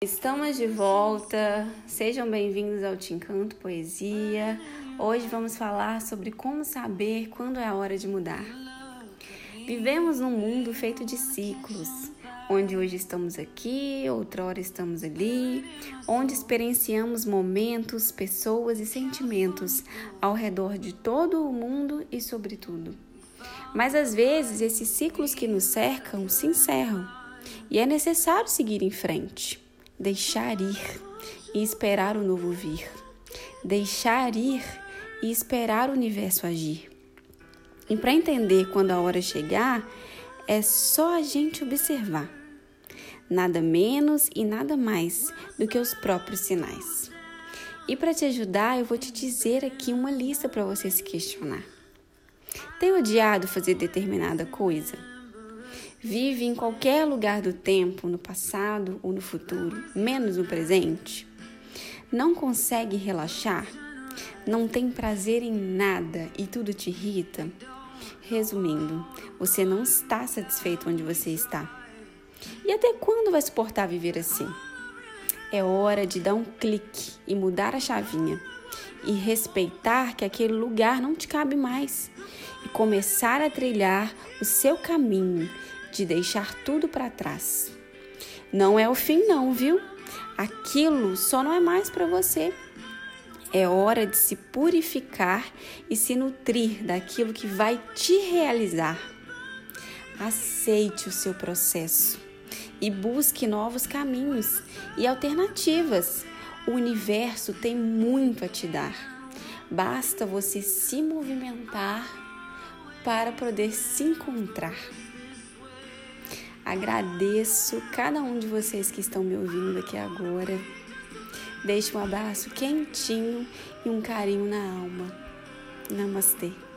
Estamos de volta, sejam bem-vindos ao Te Encanto Poesia. Hoje vamos falar sobre como saber quando é a hora de mudar. Vivemos num mundo feito de ciclos, onde hoje estamos aqui, outra hora estamos ali, onde experienciamos momentos, pessoas e sentimentos ao redor de todo o mundo e sobre tudo. Mas às vezes esses ciclos que nos cercam se encerram e é necessário seguir em frente deixar ir e esperar o novo vir. Deixar ir e esperar o universo agir. E para entender quando a hora chegar, é só a gente observar. Nada menos e nada mais do que os próprios sinais. E para te ajudar, eu vou te dizer aqui uma lista para você se questionar. Tem odiado fazer determinada coisa? Vive em qualquer lugar do tempo, no passado ou no futuro, menos no presente? Não consegue relaxar? Não tem prazer em nada e tudo te irrita? Resumindo, você não está satisfeito onde você está. E até quando vai suportar viver assim? É hora de dar um clique e mudar a chavinha e respeitar que aquele lugar não te cabe mais e começar a trilhar o seu caminho de deixar tudo para trás. Não é o fim, não, viu? Aquilo só não é mais para você. É hora de se purificar e se nutrir daquilo que vai te realizar. Aceite o seu processo e busque novos caminhos e alternativas. O universo tem muito a te dar. Basta você se movimentar para poder se encontrar. Agradeço cada um de vocês que estão me ouvindo aqui agora. Deixe um abraço quentinho e um carinho na alma. Namastê.